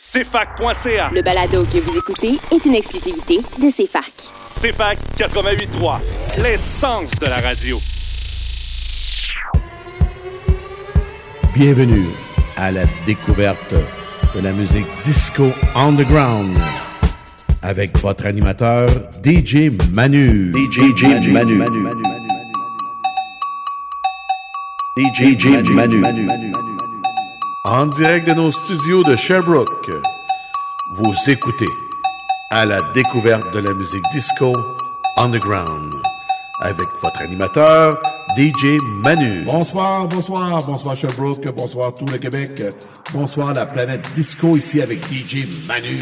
CFAC.ca. Le balado que vous écoutez est une exclusivité de CFAC. CFAC 88.3, l'essence de la radio. Bienvenue à la découverte de la musique disco underground avec votre animateur DJ Manu. DJ, Manu. Manu. Manu. Manu. DJ Manu en direct de nos studios de Sherbrooke. Vous écoutez à la découverte de la musique disco underground avec votre animateur DJ Manu. Bonsoir, bonsoir, bonsoir Sherbrooke, bonsoir tout le Québec, bonsoir la planète disco ici avec DJ Manu.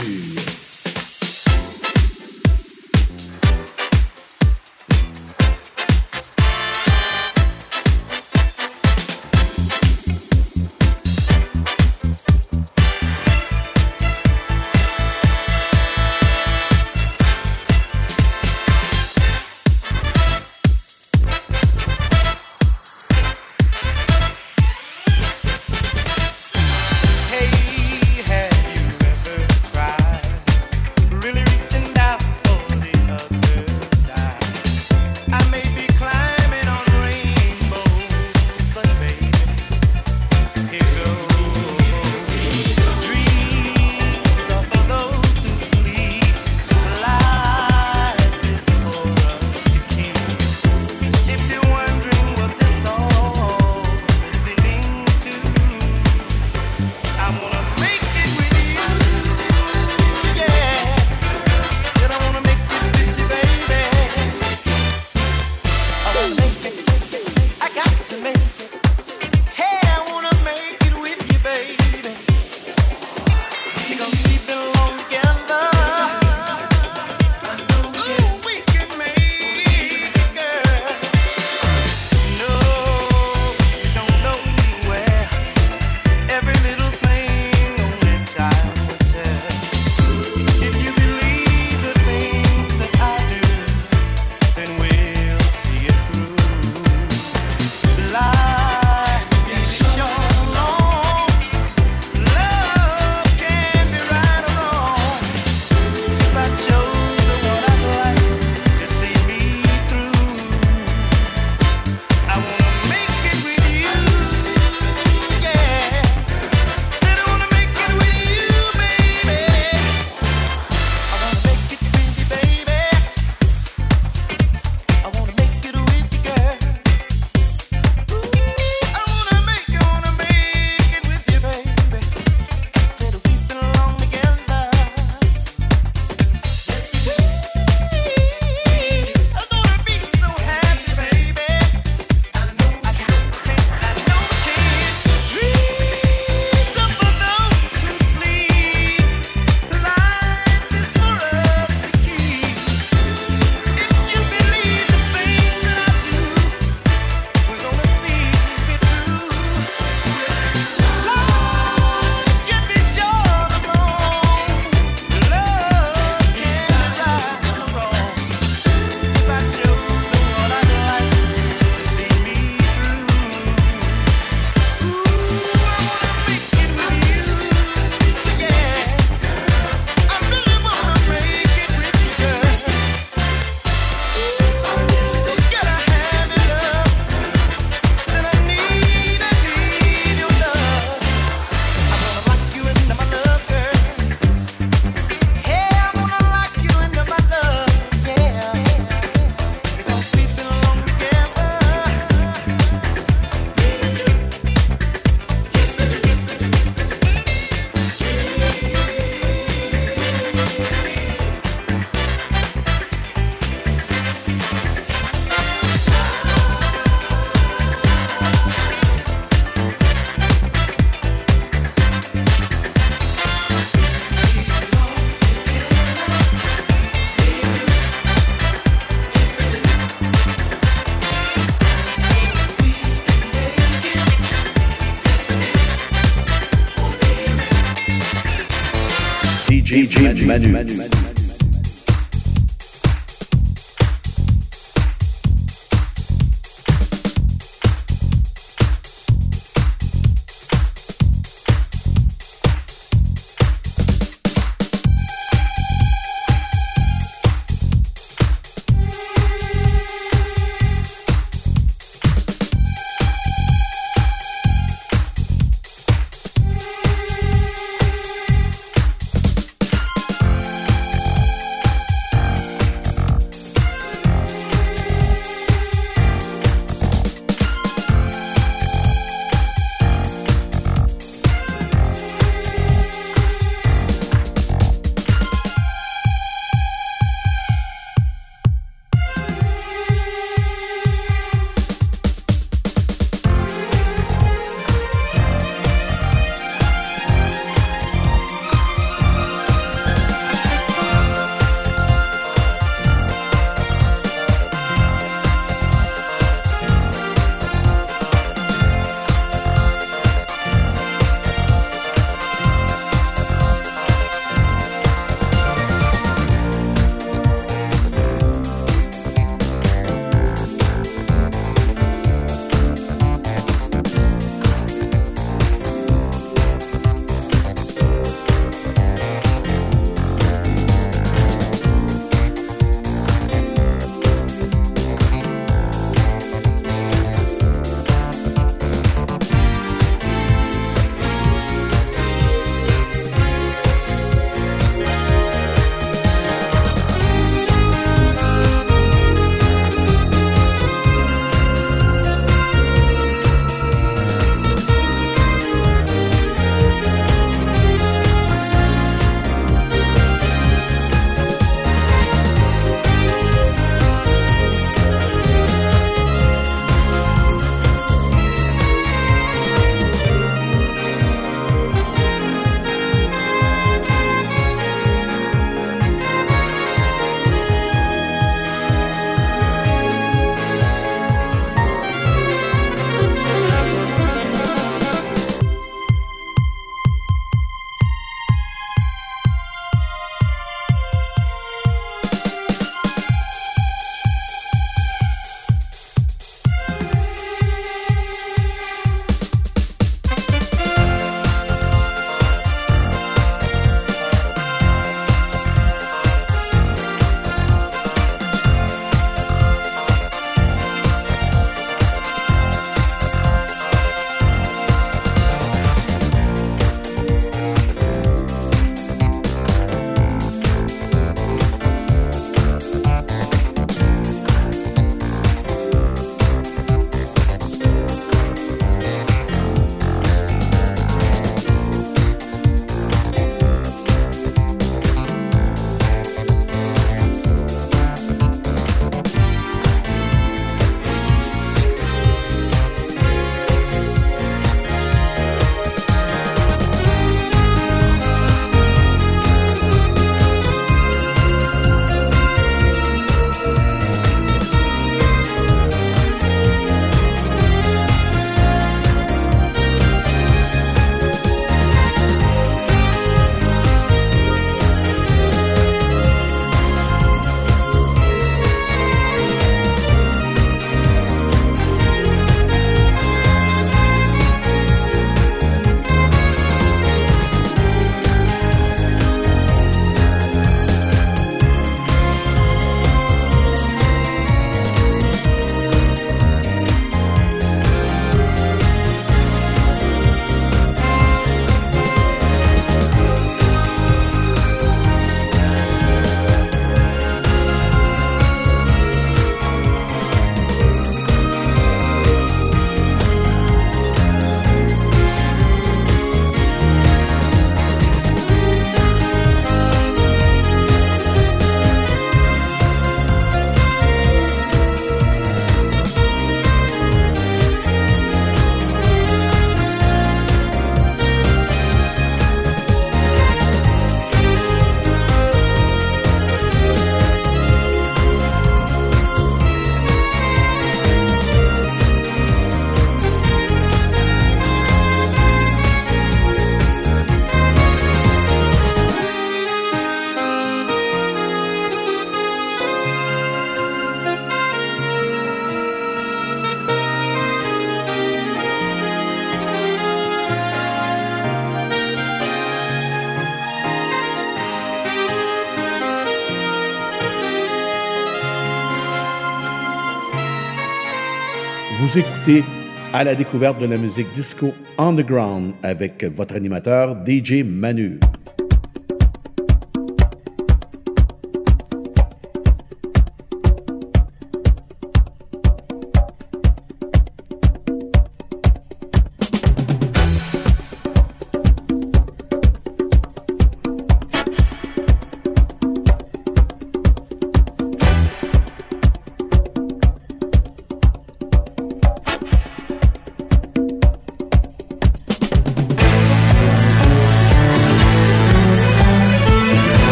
Vous écoutez à la découverte de la musique disco underground avec votre animateur DJ Manu.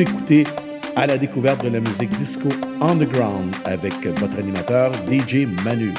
Écoutez à la découverte de la musique disco underground avec votre animateur DJ Manu.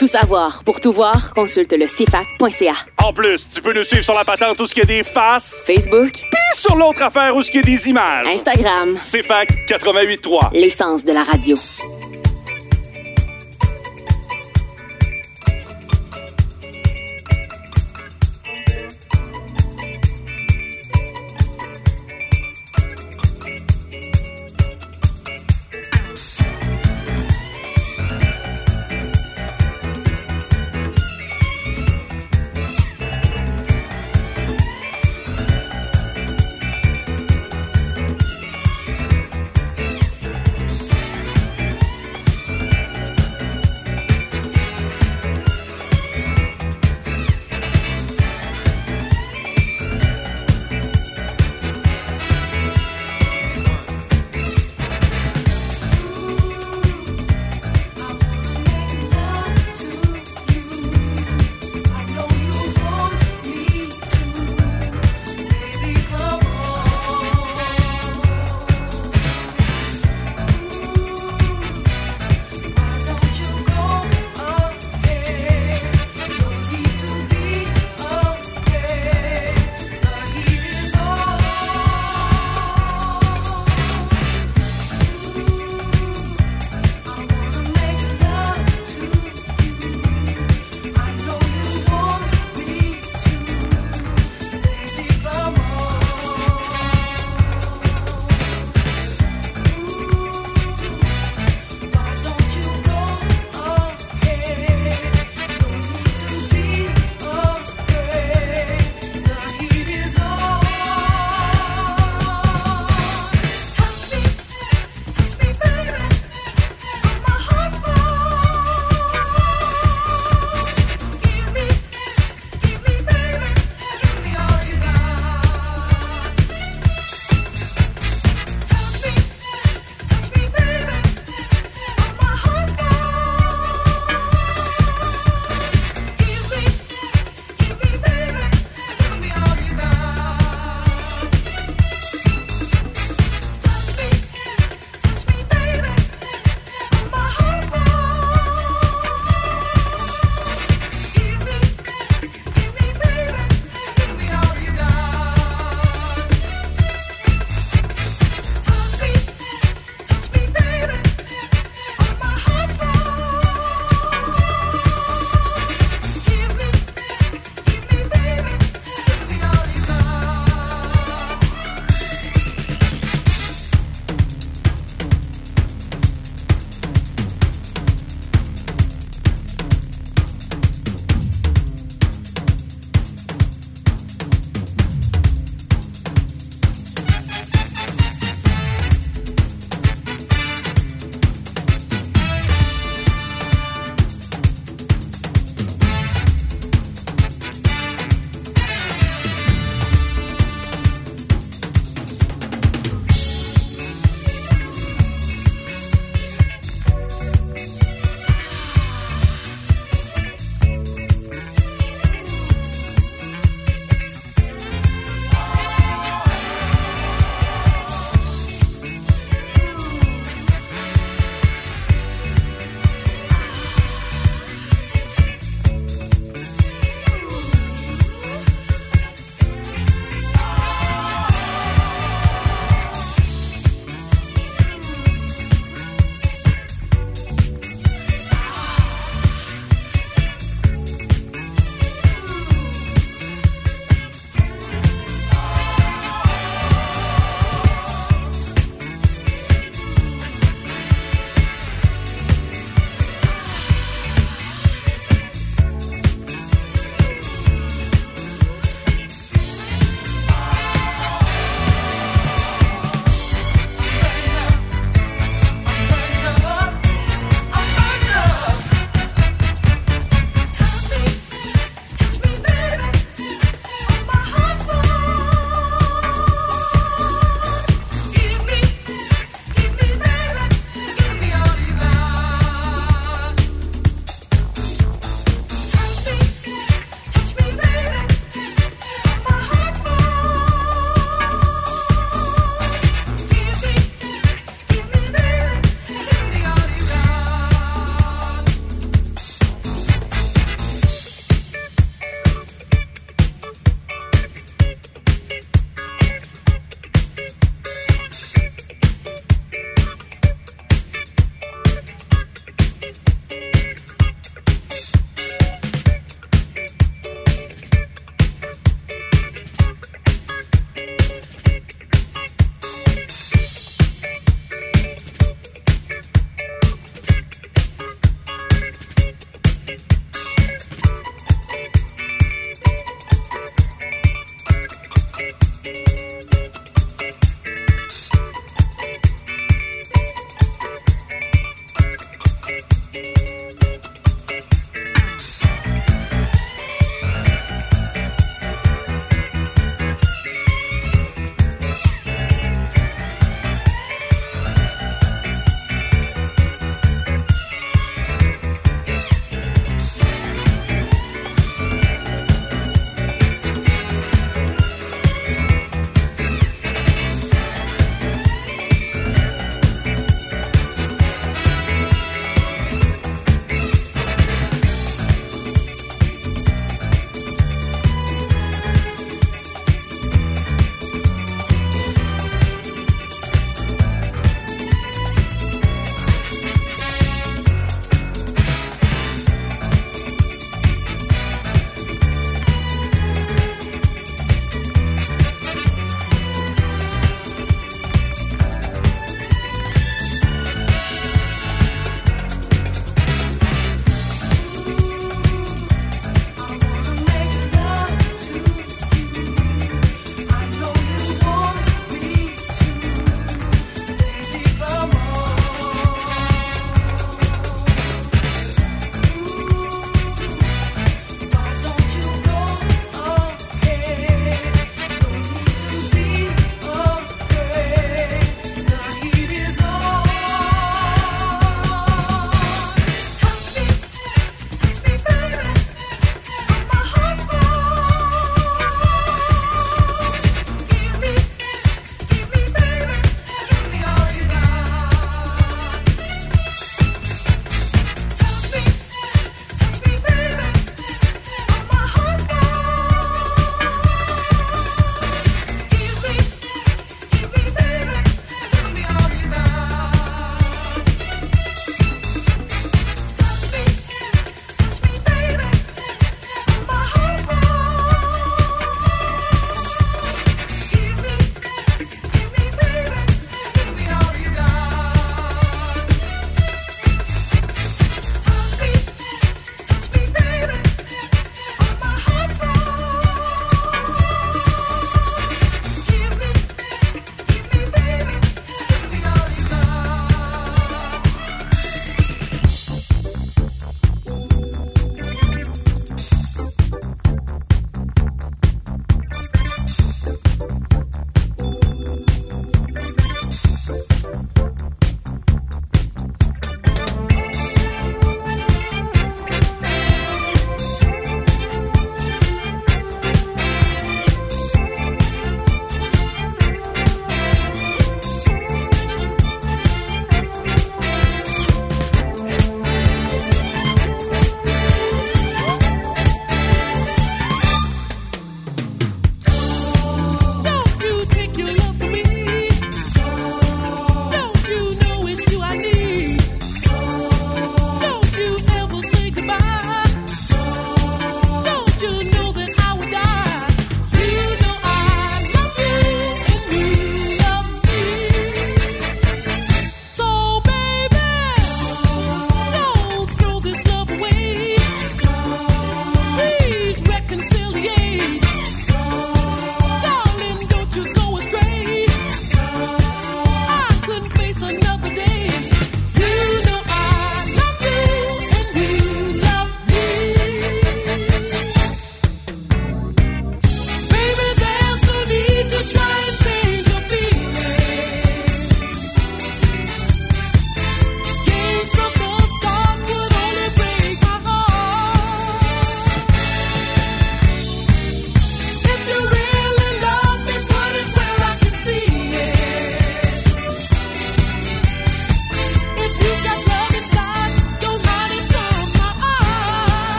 Tout savoir, pour tout voir, consulte le CFAC.ca. En plus, tu peux nous suivre sur la patente où ce qu'il y a des faces, Facebook, puis sur l'autre affaire où ce qu'il y a des images. Instagram, C'est fac 88.3. l'essence de la radio.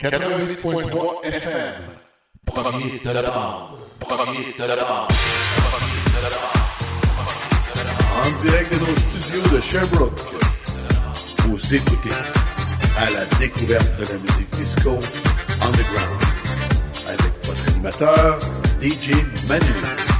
88.3 FM. Premier de la bande. Premier de la bande. En direct de nos studios de Sherbrooke. Vous écoutez à la découverte de la musique disco underground. Avec votre animateur, DJ Manu.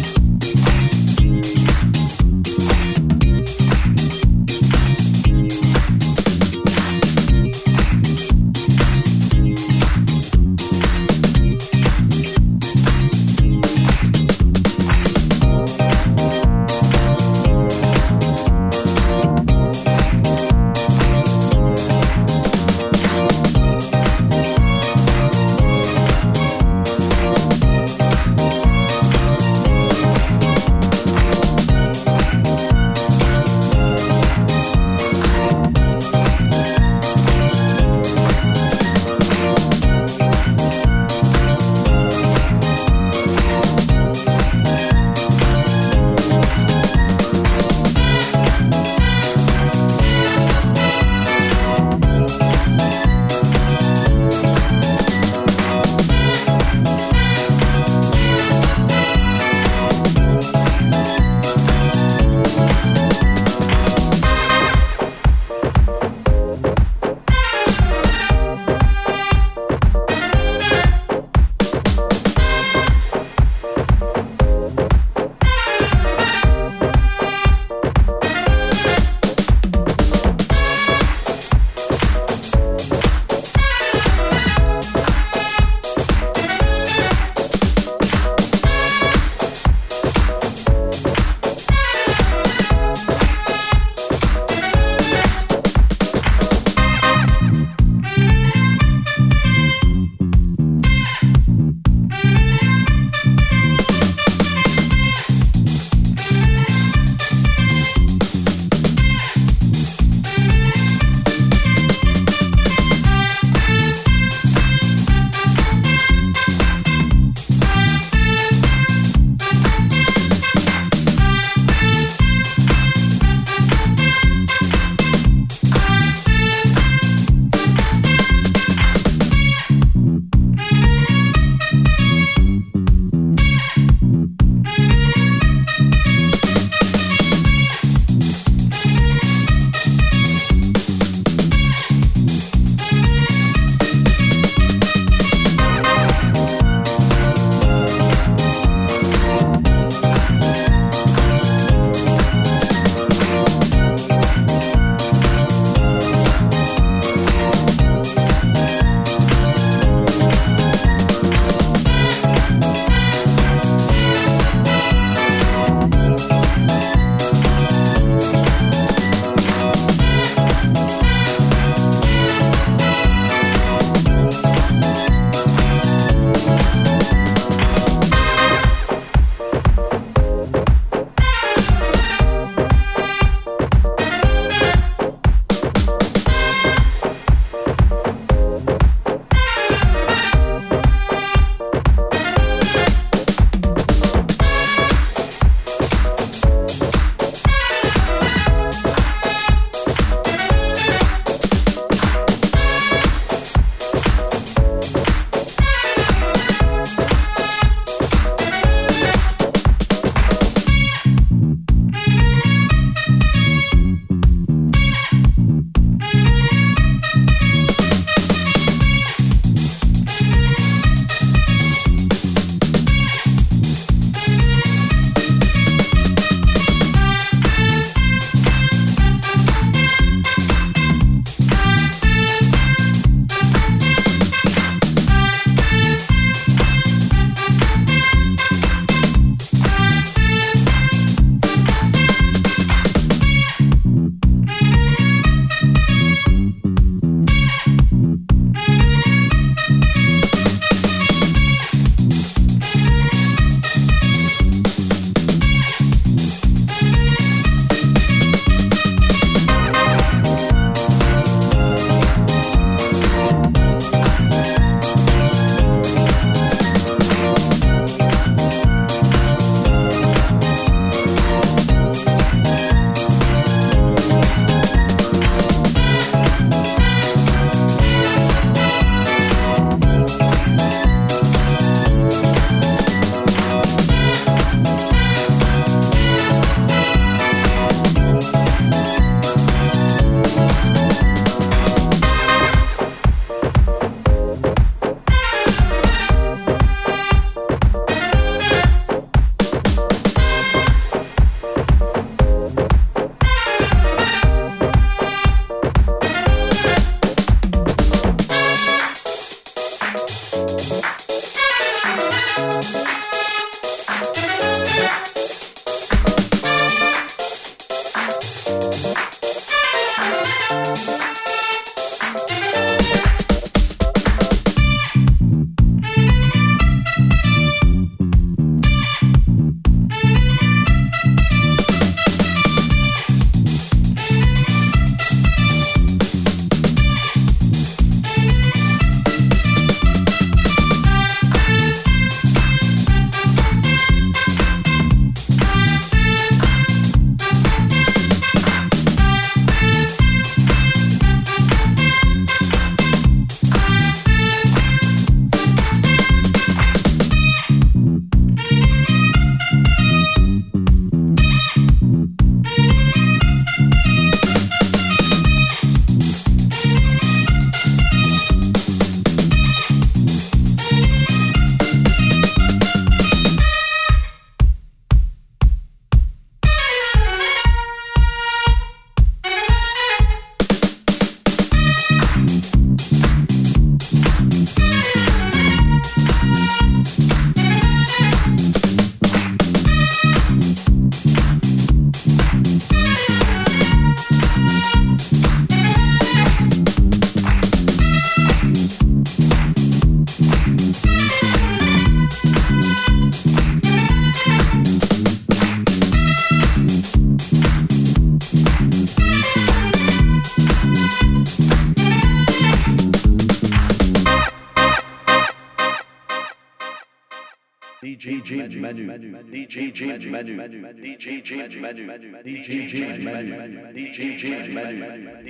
DJ Manu, DJ Manu, DJ Manu, DJ Manu,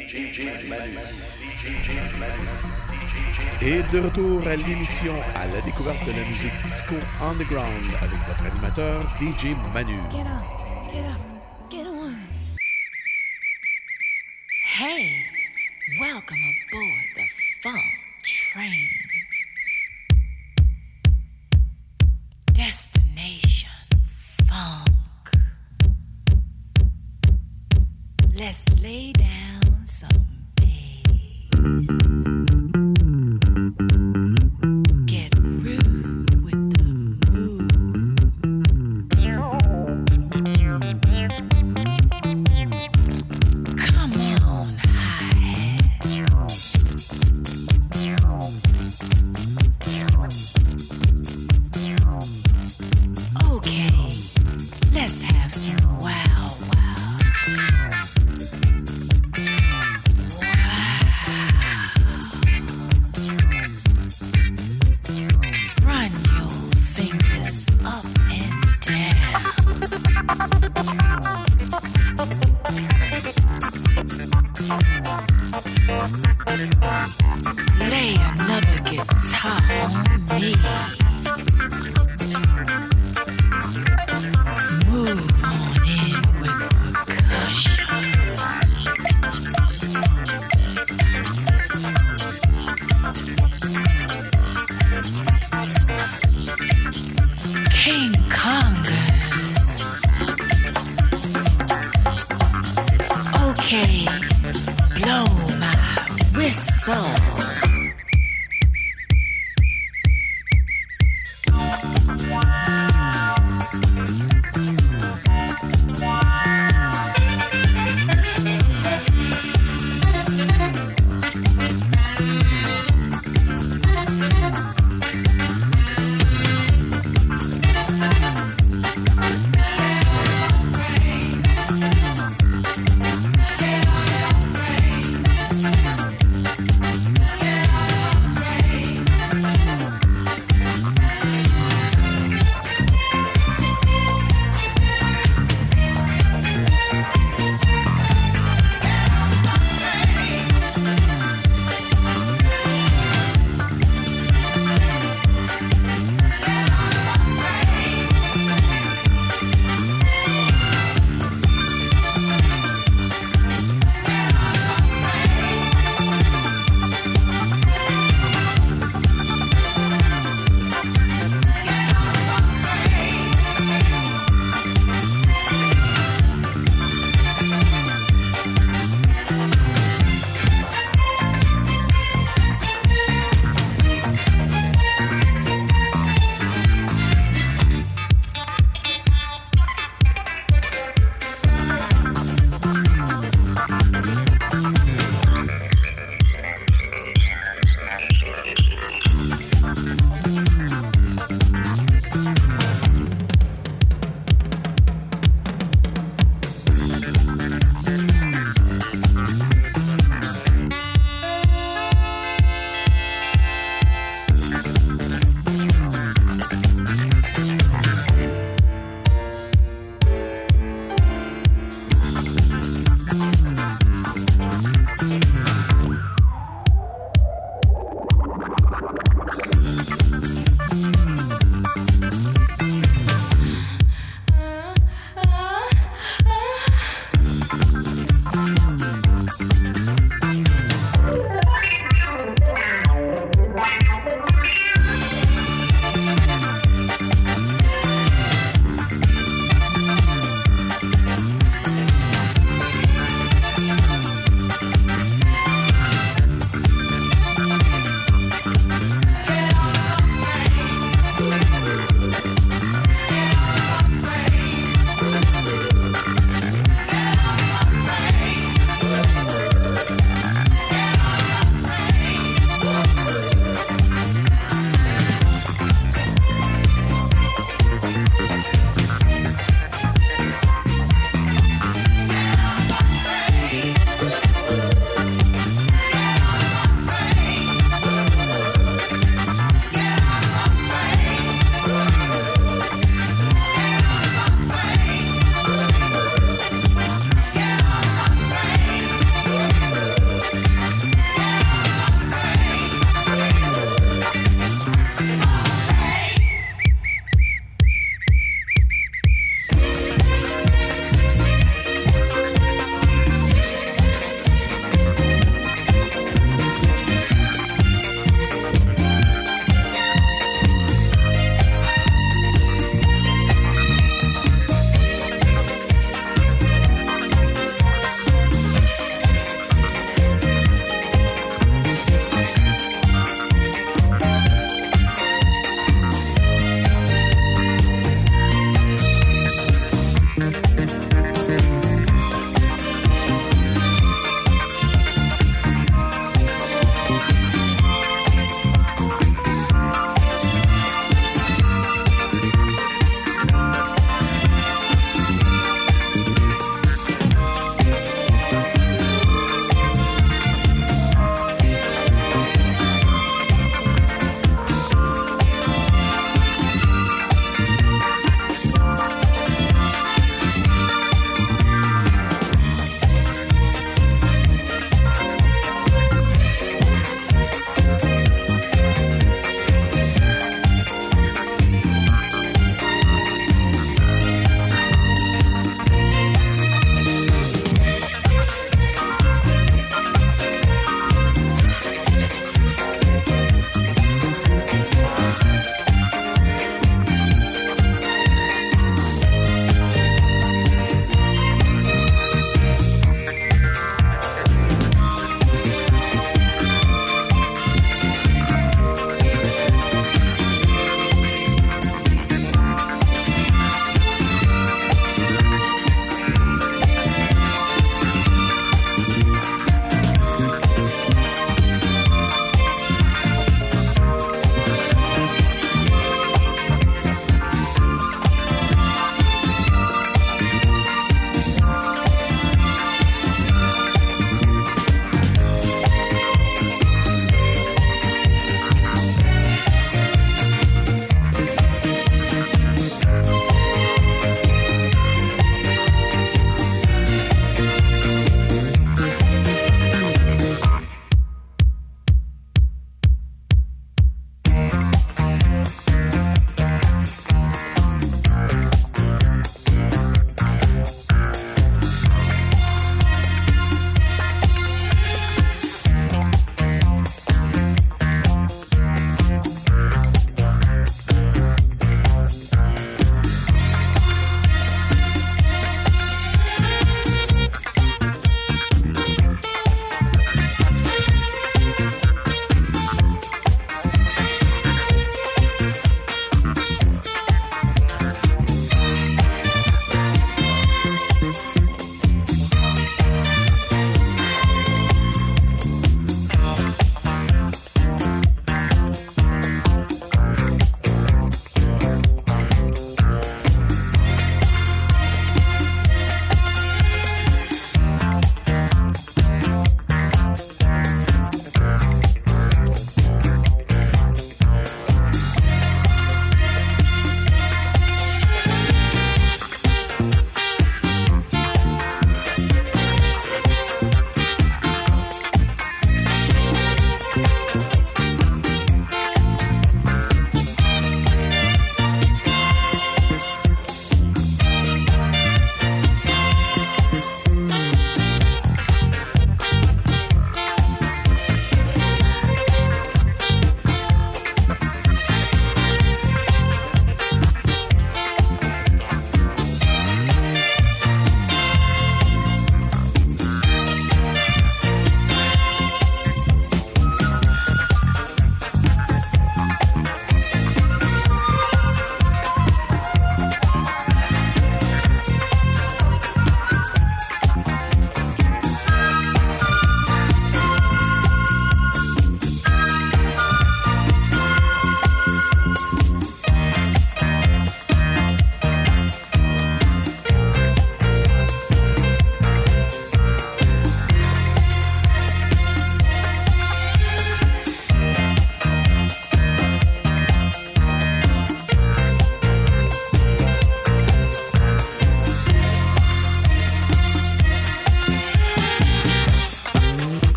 DJ Manu, Et de retour à l'émission à la découverte de la musique disco underground avec votre animateur DJ Manu. Get up, get up, get on. Hey, welcome aboard the funk train. Funk. Let's lay down some bass. calm me.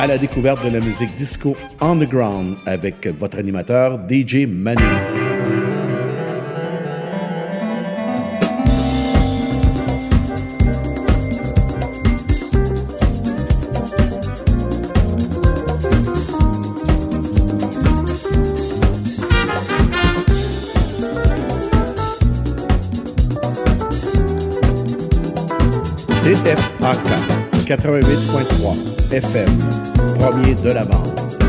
À la découverte de la musique disco underground avec votre animateur DJ Manu. CFAK 88.3 FM, de la bande.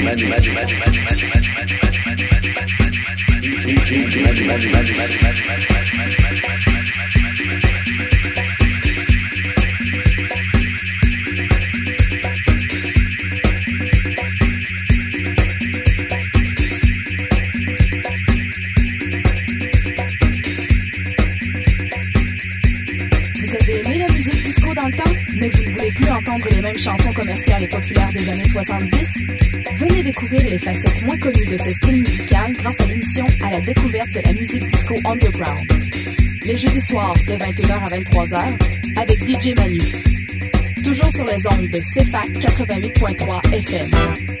G, Underground. Les jeudis soirs de 21h à 23h avec DJ Manu. Toujours sur les ondes de CEPAC 88.3 FM.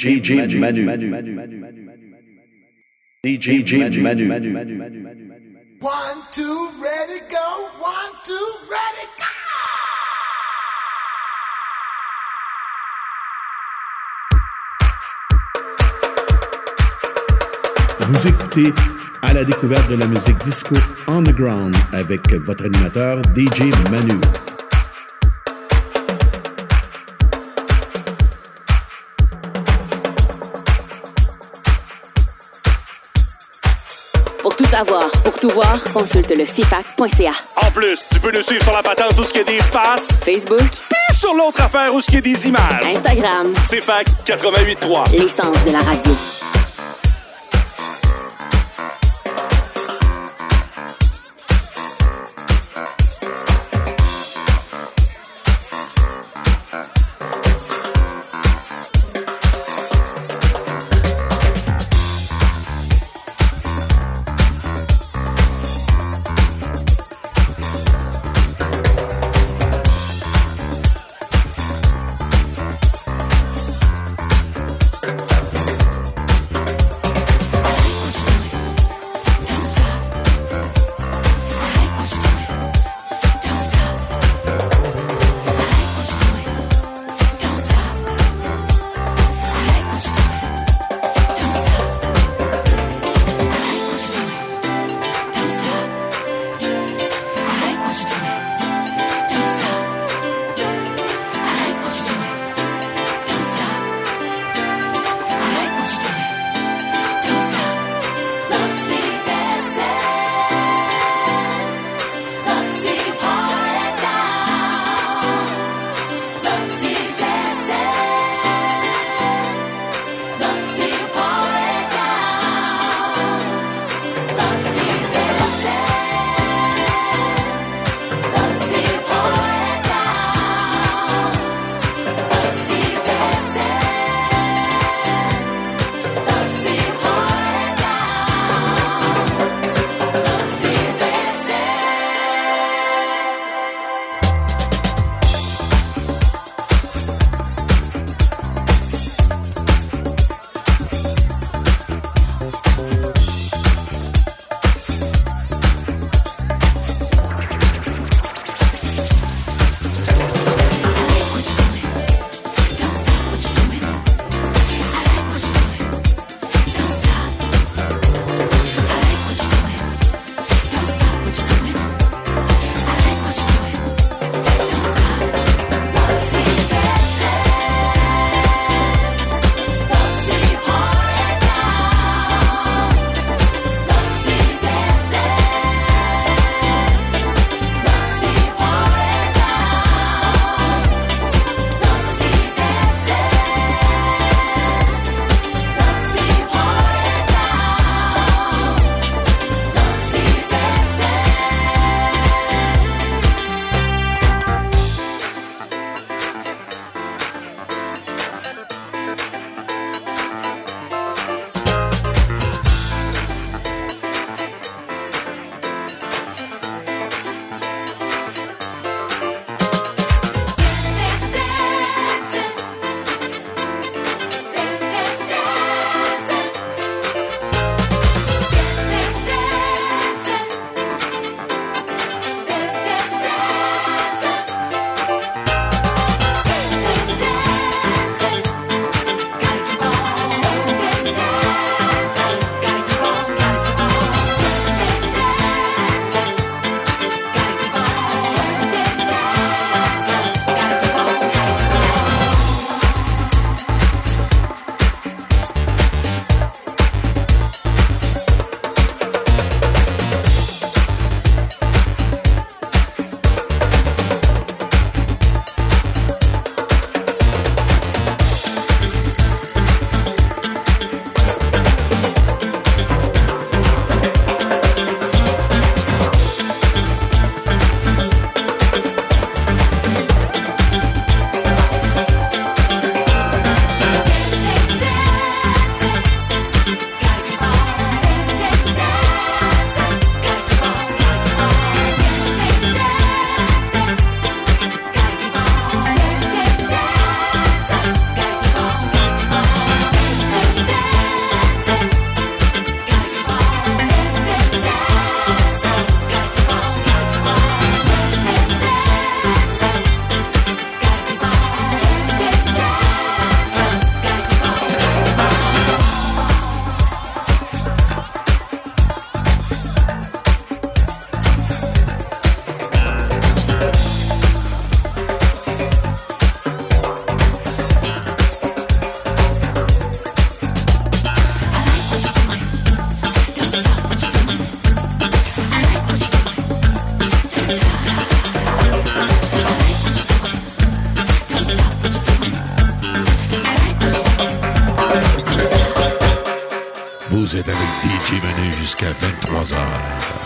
DJ Manu. DJ Manu. One, two, ready, go. One, two, ready, go. Vous écoutez à la découverte de la musique disco underground avec votre animateur DJ Manu. Savoir, pour tout voir, consulte le CFAC.ca. En plus, tu peux nous suivre sur la patente où ce qu'il y a des faces, Facebook, puis sur l'autre affaire où ce qu'il y a des images. Instagram, C'est fac 88.3. l'essence de la radio. Vous êtes avec DJ jusqu'à 23h.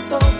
So.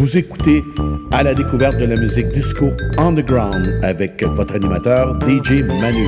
Vous écoutez à la découverte de la musique disco underground avec votre animateur DJ Manu.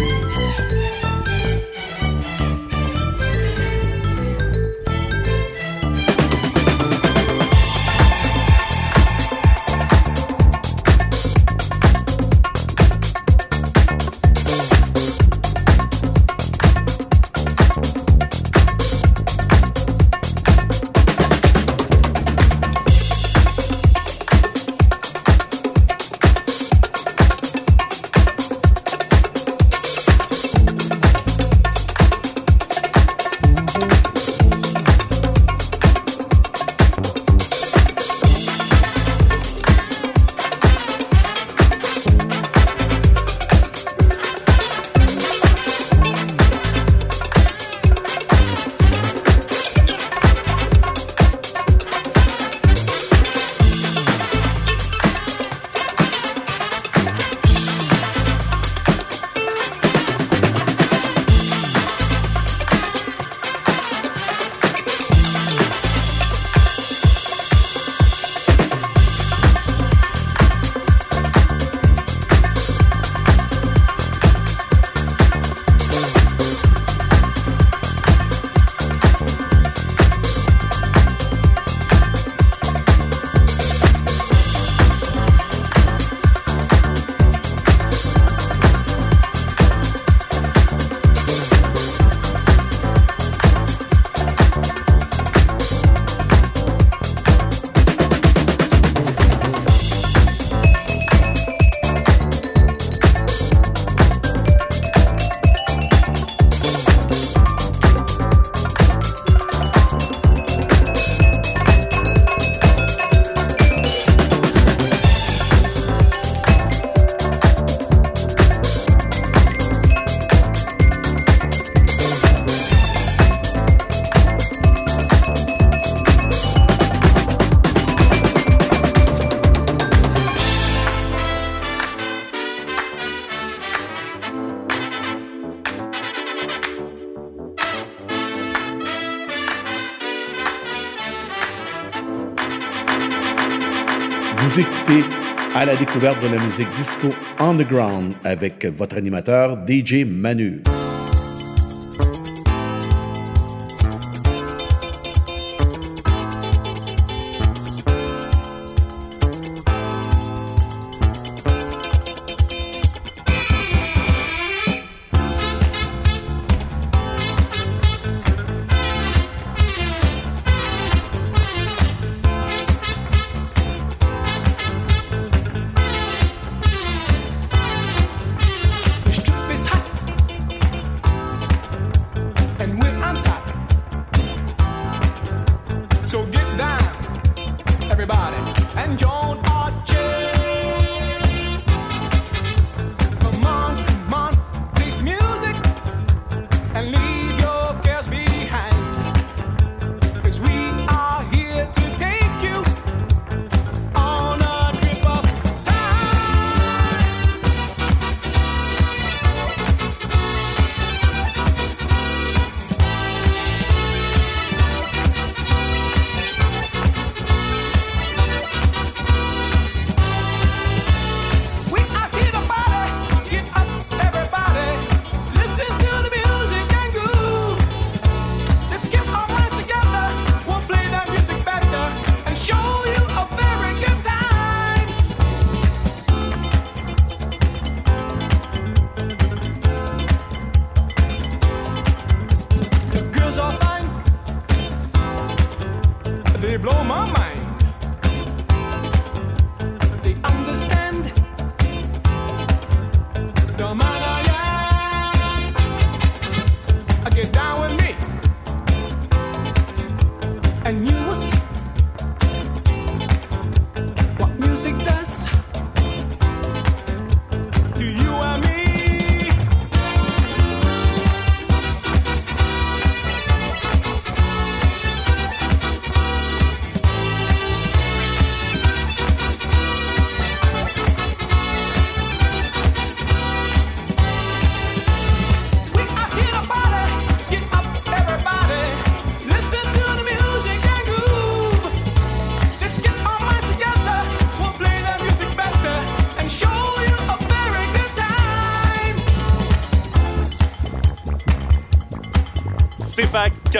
découverte de la musique disco underground avec votre animateur DJ Manu.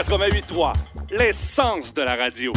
88.3, l'essence de la radio.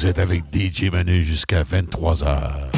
Vous êtes avec DJ Manu jusqu'à 23h.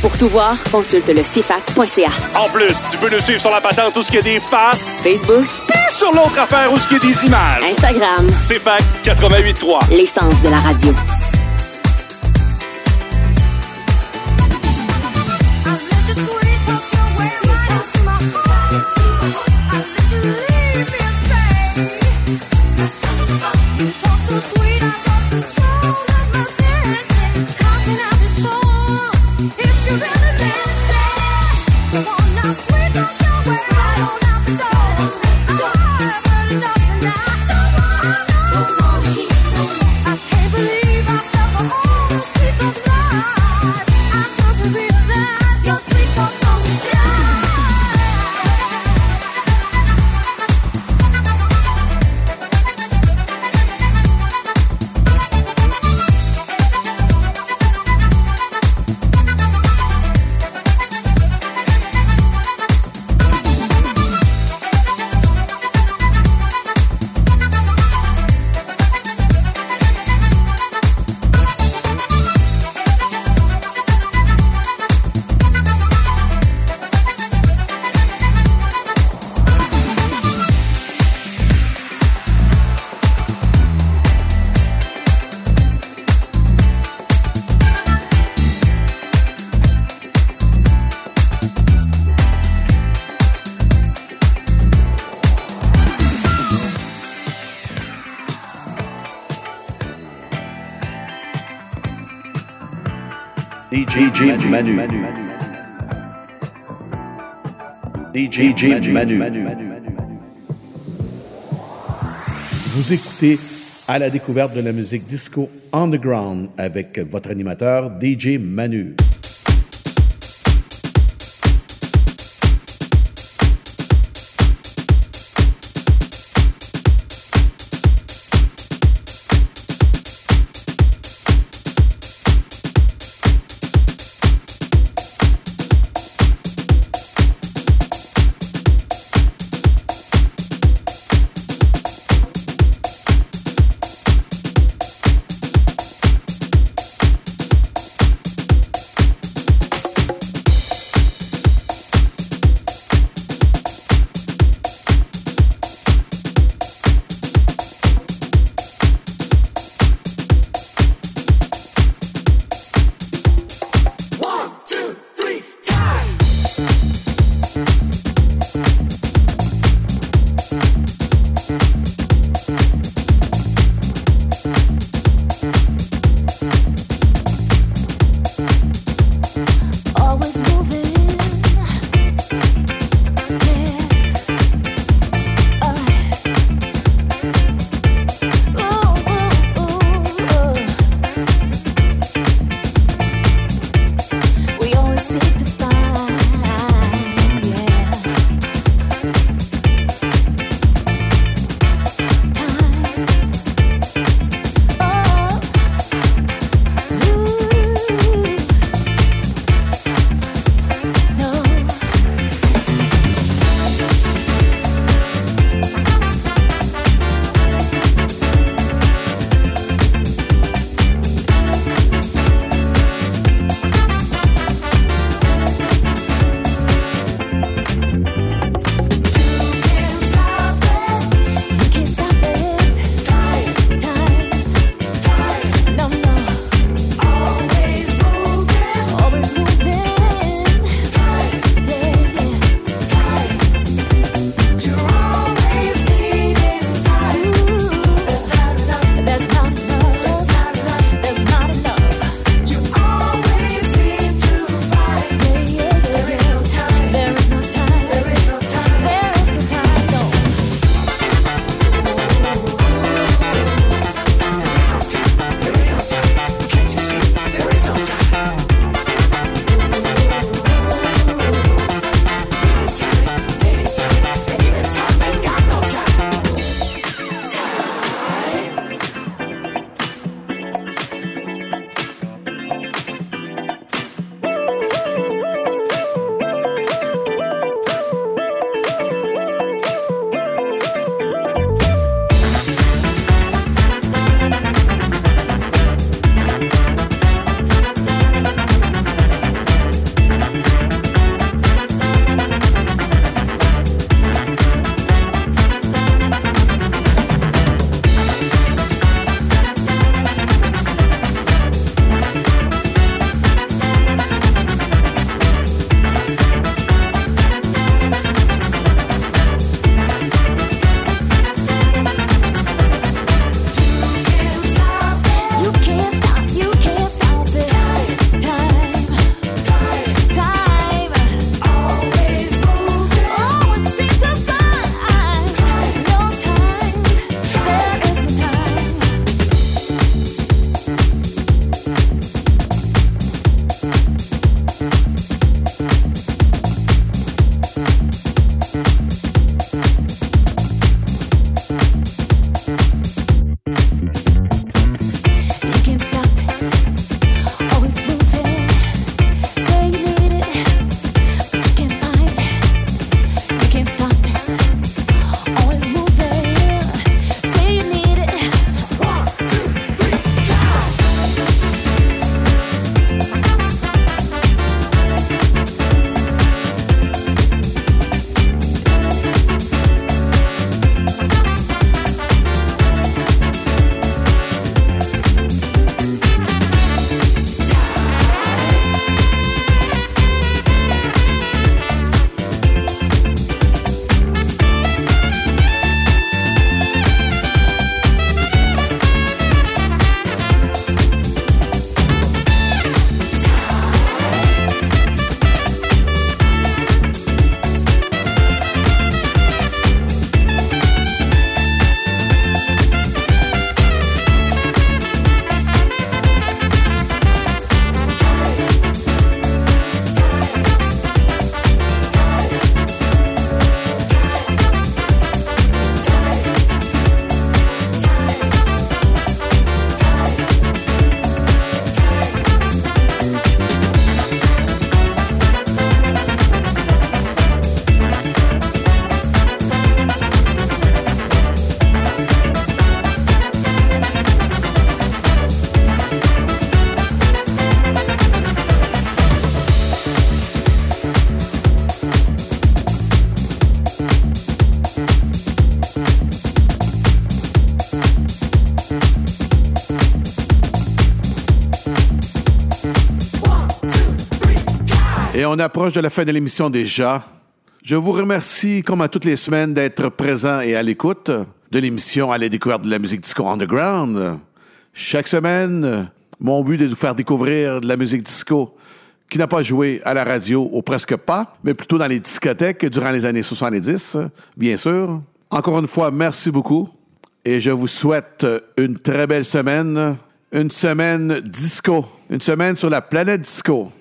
Pour tout voir, consulte le CFAC.ca. En plus, tu peux nous suivre sur la patente tout ce qu'il y a des faces. Facebook. Puis sur l'autre affaire où ce qu'il y a des images. Instagram. CFAC 88.3. L'essence de la radio. DJ Manu. DJ Manu. Vous écoutez à la découverte de la musique disco underground avec votre animateur DJ Manu. Et on approche de la fin de l'émission déjà. Je vous remercie, comme à toutes les semaines, d'être présent et à l'écoute de l'émission à la découverte de la musique disco underground. Chaque semaine, mon but est de vous faire découvrir de la musique disco qui n'a pas joué à la radio ou presque pas, mais plutôt dans les discothèques durant les années 70, bien sûr. Encore une fois, merci beaucoup et je vous souhaite une très belle semaine, une semaine disco, une semaine sur la planète disco.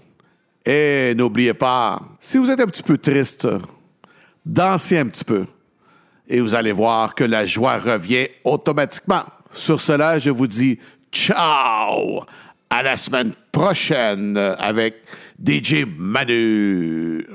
Et n'oubliez pas, si vous êtes un petit peu triste, dansez un petit peu et vous allez voir que la joie revient automatiquement. Sur cela, je vous dis ciao! À la semaine prochaine avec DJ Manu.